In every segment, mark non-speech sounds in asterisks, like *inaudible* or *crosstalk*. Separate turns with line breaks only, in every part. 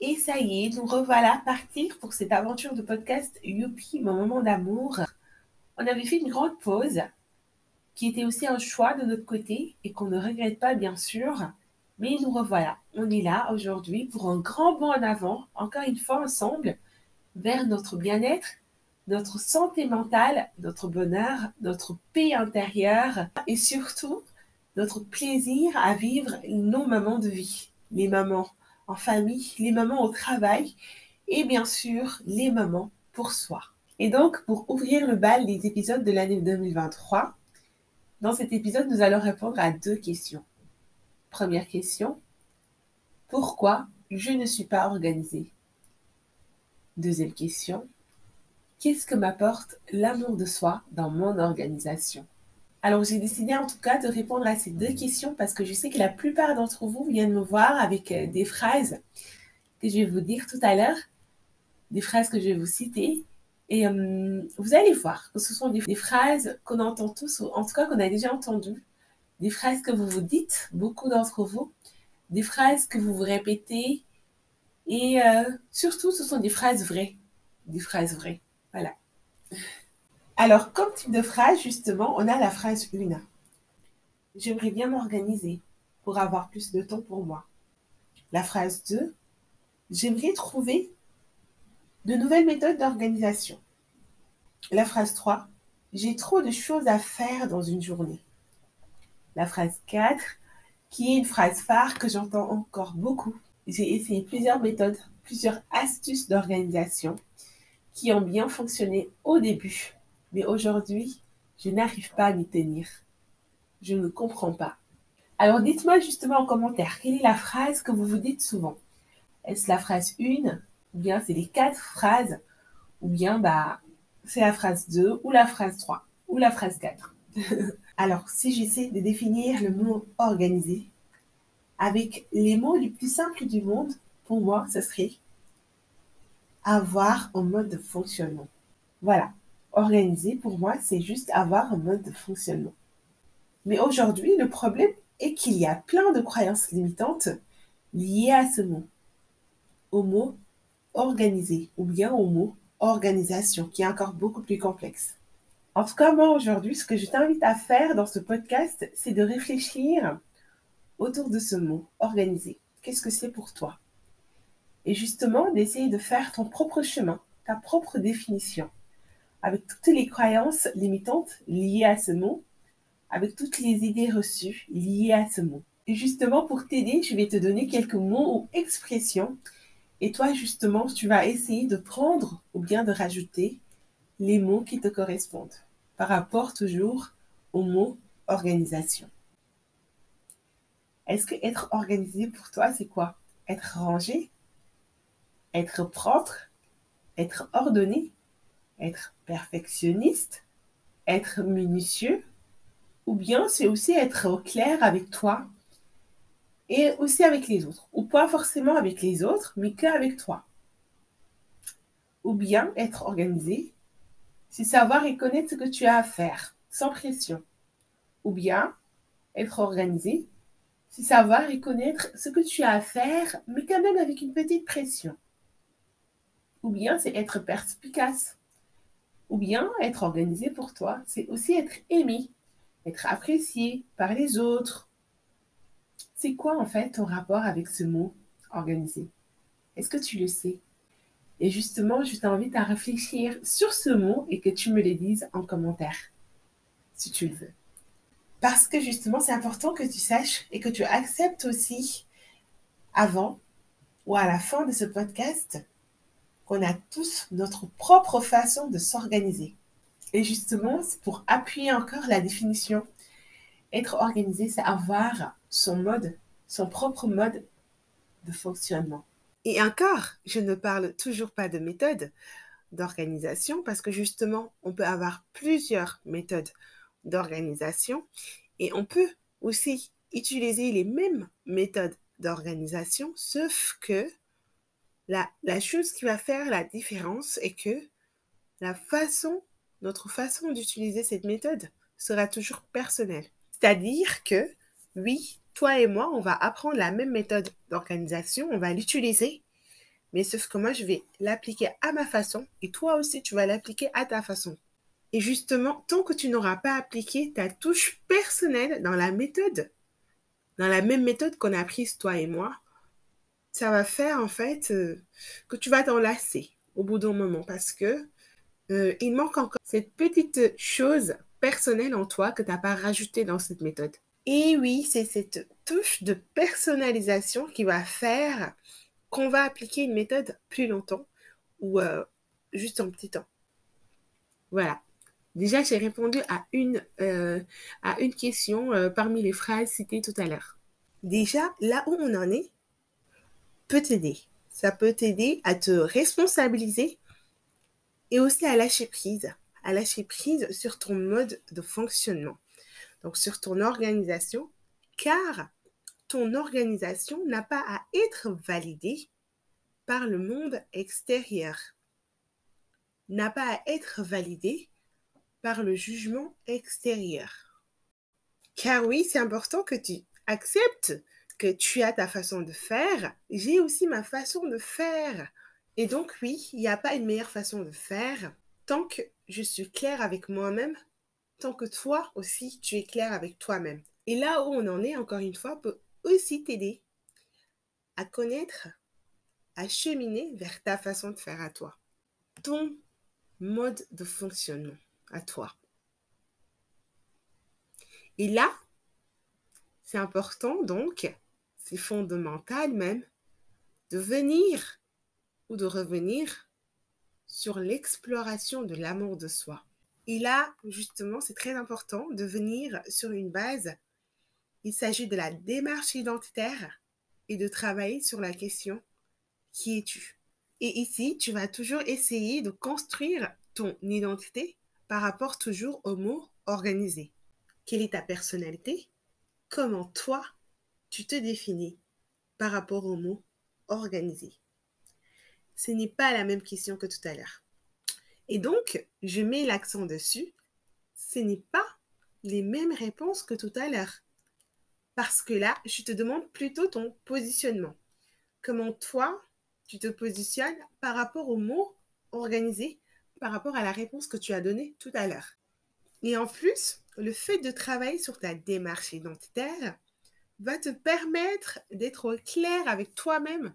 Et ça y est, nous revoilà partir pour cette aventure de podcast Youpi, mon moment d'amour. On avait fait une grande pause qui était aussi un choix de notre côté et qu'on ne regrette pas bien sûr. Mais nous revoilà. On est là aujourd'hui pour un grand bond en avant, encore une fois ensemble, vers notre bien-être, notre santé mentale, notre bonheur, notre paix intérieure et surtout notre plaisir à vivre nos moments de vie. Les moments en famille, les moments au travail et bien sûr les moments pour soi. Et donc, pour ouvrir le bal des épisodes de l'année 2023, dans cet épisode, nous allons répondre à deux questions. Première question, pourquoi je ne suis pas organisée? Deuxième question, qu'est-ce que m'apporte l'amour de soi dans mon organisation? Alors, j'ai décidé en tout cas de répondre à ces deux questions parce que je sais que la plupart d'entre vous viennent me voir avec euh, des phrases que je vais vous dire tout à l'heure, des phrases que je vais vous citer. Et euh, vous allez voir que ce sont des, phrases qu'on entend tous, ou en tout cas qu'on a déjà entendues, des phrases que vous vous dites, beaucoup d'entre vous, des phrases que vous vous répétez. Et euh, surtout, ce sont des phrases vraies. Des phrases vraies. Voilà. Alors, comme type de phrase, justement, on a la phrase 1. J'aimerais bien m'organiser pour avoir plus de temps pour moi. La phrase 2. J'aimerais trouver de nouvelles méthodes d'organisation. La phrase 3. J'ai trop de choses à faire dans une journée. La phrase 4, qui est une phrase phare que j'entends encore beaucoup. J'ai essayé plusieurs méthodes, plusieurs astuces d'organisation qui ont bien fonctionné au début, mais aujourd'hui, je n'arrive pas à m'y tenir. Je ne comprends pas. Alors dites-moi justement en commentaire, quelle est la phrase que vous vous dites souvent? Est-ce la phrase 1 Ou bien c'est les quatre phrases Ou bien bah, c'est la phrase 2 ou la phrase 3 ou la phrase 4 *laughs* Alors si j'essaie de définir le mot organisé avec les mots les plus simples du monde, pour moi, ce serait avoir un mode de fonctionnement. Voilà, Organiser, pour moi, c'est juste avoir un mode de fonctionnement. Mais aujourd'hui, le problème est qu'il y a plein de croyances limitantes liées à ce mot. Au mot organiser ou bien au mot organisation, qui est encore beaucoup plus complexe. En tout cas, moi, aujourd'hui, ce que je t'invite à faire dans ce podcast, c'est de réfléchir autour de ce mot, organiser. Qu'est-ce que c'est pour toi? Et justement, d'essayer de faire ton propre chemin, ta propre définition avec toutes les croyances limitantes liées à ce mot, avec toutes les idées reçues liées à ce mot. Et justement, pour t'aider, je vais te donner quelques mots ou expressions. Et toi, justement, tu vas essayer de prendre ou bien de rajouter les mots qui te correspondent par rapport toujours au mot organisation. Est-ce que être organisé pour toi, c'est quoi? Être rangé? Être propre? Être ordonné? Être perfectionniste, être minutieux, ou bien c'est aussi être au clair avec toi et aussi avec les autres, ou pas forcément avec les autres, mais qu'avec toi. Ou bien être organisé, c'est savoir et connaître ce que tu as à faire, sans pression. Ou bien être organisé, c'est savoir et connaître ce que tu as à faire, mais quand même avec une petite pression. Ou bien c'est être perspicace, ou bien être organisé pour toi, c'est aussi être aimé, être apprécié par les autres. C'est quoi en fait ton rapport avec ce mot organisé? Est-ce que tu le sais? Et justement, je t'invite à réfléchir sur ce mot et que tu me le dises en commentaire, si tu le veux. Parce que justement, c'est important que tu saches et que tu acceptes aussi avant ou à la fin de ce podcast qu'on a tous notre propre façon de s'organiser. Et justement, pour appuyer encore la définition. Être organisé, c'est avoir son mode, son propre mode de fonctionnement. Et encore, je ne parle toujours pas de méthode d'organisation parce que justement, on peut avoir plusieurs méthodes d'organisation et on peut aussi utiliser les mêmes méthodes d'organisation, sauf que la, chose qui va faire la différence est que la façon, notre façon d'utiliser cette méthode sera toujours personnelle. C'est-à-dire que, oui, toi et moi, on va apprendre la même méthode d'organisation, on va l'utiliser, mais sauf que moi, je vais l'appliquer à ma façon et toi aussi, tu vas l'appliquer à ta façon. Et justement, tant que tu n'auras pas appliqué ta touche personnelle dans la méthode, dans la même méthode qu'on a prise toi et moi, ça va faire en fait euh, que tu vas t'en lasser au bout d'un moment parce que euh, il manque encore cette petite chose personnelle en toi que tu n'as pas rajoutée dans cette méthode. Et oui, c'est cette touche de personnalisation qui va faire qu'on va appliquer une méthode plus longtemps ou euh, juste en petit temps. Voilà. Déjà, j'ai répondu à une, à une question parmi les phrases citées tout à l'heure. Déjà, là où on en est, peut t'aider. Ça peut t'aider à te responsabiliser et aussi à lâcher prise, à lâcher prise sur ton mode de fonctionnement, donc sur ton organisation, car ton organisation n'a pas à être validée par le monde extérieur, n'a pas à être validée par le jugement extérieur. Car oui, c'est important que tu acceptes que tu as ta façon de faire, j'ai aussi ma façon de faire. Et donc oui, il n'y a pas une meilleure façon de faire tant que je suis claire avec moi-même, tant que toi aussi tu es clair avec toi-même. Et là où on en est, encore une fois, peut aussi t'aider à connaître, à cheminer vers ta façon de faire à toi. Ton mode de fonctionnement à toi. Et là, c'est important donc c'est fondamental même, de venir ou de revenir sur l'exploration de l'amour de soi. Et là, justement, c'est très important de venir sur une base. Il s'agit de la démarche identitaire et de travailler sur la question qui es-tu Et ici, tu vas toujours essayer de construire ton identité par rapport toujours au mot organisé. Quelle est ta personnalité? Comment toi, tu te définis par rapport au mot organisé Ce n'est pas la même question que tout à l'heure. Et donc, je mets l'accent dessus. Ce n'est pas les mêmes réponses que tout à l'heure. Parce que là, je te demande plutôt ton positionnement. Comment toi, tu te positionnes par rapport au mot organisé, par rapport à la réponse que tu as donnée tout à l'heure. Et en plus, le fait de travailler sur ta démarche identitaire, va te permettre d'être clair avec toi-même,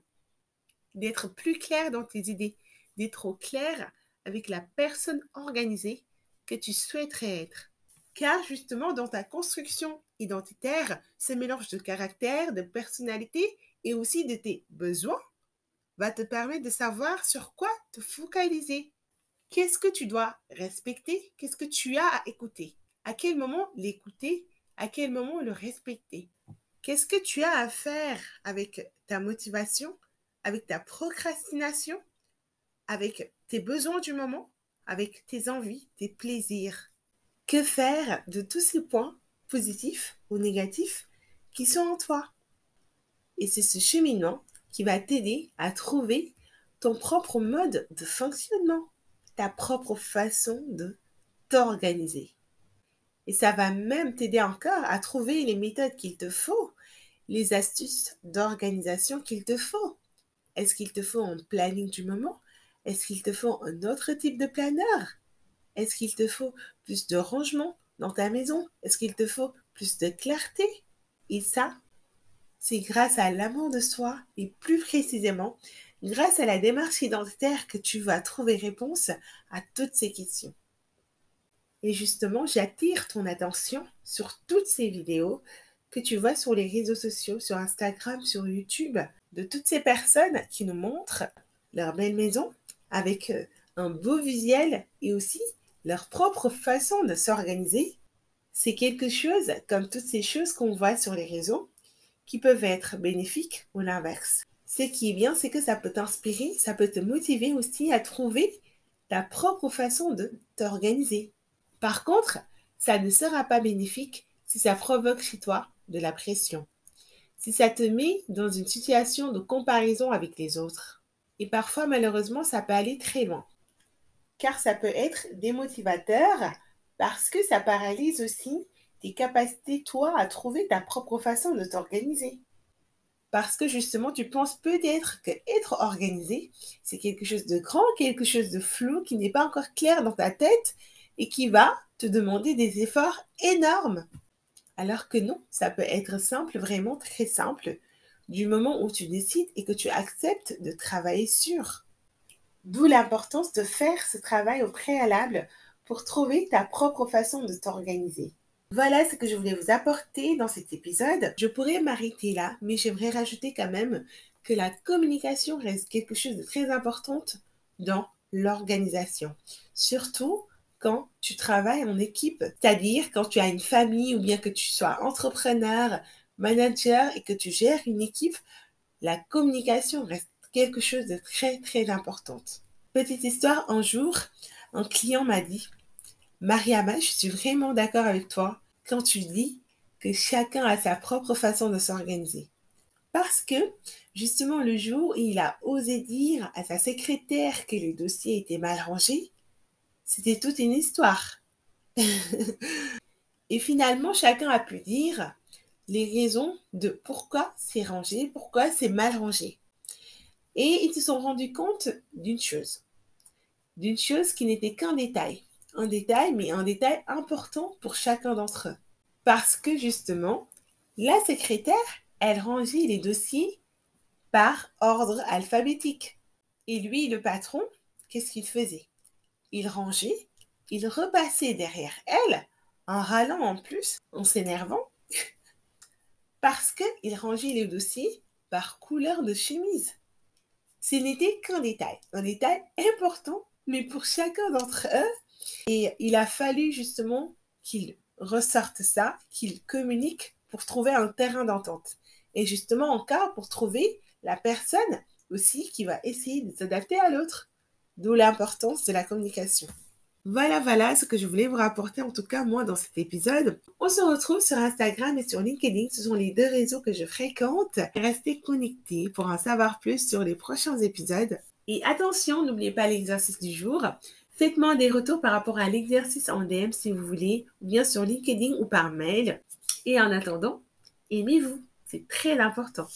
d'être plus clair dans tes idées, d'être clair avec la personne organisée que tu souhaiterais être. Car justement, dans ta construction identitaire, ce mélange de caractère, de personnalité et aussi de tes besoins va te permettre de savoir sur quoi te focaliser. Qu'est-ce que tu dois respecter? Qu'est-ce que tu as à écouter? À quel moment l'écouter? À quel moment le respecter? Qu'est-ce que tu as à faire avec ta motivation, avec ta procrastination, avec tes besoins du moment, avec tes envies, tes plaisirs? Que faire de tous ces points positifs ou négatifs qui sont en toi? Et c'est ce cheminement qui va t'aider à trouver ton propre mode de fonctionnement, ta propre façon de t'organiser. Et ça va même t'aider encore à trouver les méthodes qu'il te faut, les astuces d'organisation qu'il te faut. Est-ce qu'il te faut un planning du moment? Est-ce qu'il te faut un autre type de planeur? Est-ce qu'il te faut plus de rangement dans ta maison? Est-ce qu'il te faut plus de clarté? Et ça, c'est grâce à l'amour de soi et plus précisément grâce à la démarche identitaire que tu vas trouver réponse à toutes ces questions. Et justement, j'attire ton attention sur toutes ces vidéos que tu vois sur les réseaux sociaux, sur Instagram, sur YouTube, de toutes ces personnes qui nous montrent leur belle maison avec euh, un beau visuel et aussi leur propre façon de s'organiser. C'est quelque chose comme toutes ces choses qu'on voit sur les réseaux qui peuvent être bénéfiques ou l'inverse. Ce qui est bien, c'est que ça peut t'inspirer, ça peut te motiver aussi à trouver ta propre façon de t'organiser. Par contre, ça ne sera pas bénéfique si ça provoque chez toi de la pression, si ça te met dans une situation de comparaison avec les autres. Et parfois, malheureusement, ça peut aller très loin. Car ça peut être démotivateur parce que ça paralyse aussi tes capacités, toi, à trouver ta propre façon de t'organiser. Parce que justement, tu penses peut-être que être organisé, c'est quelque chose de grand, quelque chose de flou, qui n'est pas encore clair dans ta tête et qui va te demander des efforts énormes. Alors que non, ça peut être simple, vraiment très simple, du moment où tu décides et que tu acceptes de travailler sur. D'où l'importance de faire ce travail au préalable pour trouver ta propre façon de t'organiser. Voilà ce que je voulais vous apporter dans cet épisode. Je pourrais m'arrêter là, mais j'aimerais rajouter quand même que la communication reste quelque chose de très important dans l'organisation. Surtout quand tu travailles en équipe, c'est-à-dire quand tu as une famille ou bien que tu sois entrepreneur, manager et que tu gères une équipe, la communication reste quelque chose de très très important. Petite histoire, un jour, un client m'a dit Mariama, je suis vraiment d'accord avec toi quand tu dis que chacun a sa propre façon de s'organiser. Parce que, justement, le jour où il a osé dire à sa secrétaire que les dossiers étaient mal rangés, c'était toute une histoire. Et finalement, chacun a pu dire les raisons de pourquoi c'est rangé, pourquoi c'est mal rangé. Et ils se sont rendus compte d'une chose, d'une chose qui n'était qu'un détail un détail, mais un détail important pour chacun d'entre eux. Parce que justement, la secrétaire, elle rangeait les dossiers par ordre alphabétique. Et lui, le patron, qu'est-ce qu'il faisait? Il rangeait, il repassait derrière elle, en râlant en plus, en s'énervant, *laughs* parce qu'il rangeait les dossiers par couleur de chemise. Ce n'était qu'un détail, un détail important, mais pour chacun d'entre eux, et il a fallu justement qu'il ressorte ça, qu'il communique pour trouver un terrain d'entente. Et justement encore pour trouver la personne aussi qui va essayer de s'adapter à l'autre. D'où l'importance de la communication. Voilà, voilà ce que je voulais vous rapporter en tout cas moi dans cet épisode. On se retrouve sur Instagram et sur LinkedIn. Ce sont les deux réseaux que je fréquente. Restez connectés pour en savoir plus sur les prochains épisodes. Et attention, n'oubliez pas l'exercice du jour. Faites-moi des retours par rapport à l'exercice en DM si vous voulez, ou bien sur LinkedIn ou par mail. Et en attendant, aimez-vous, c'est très important.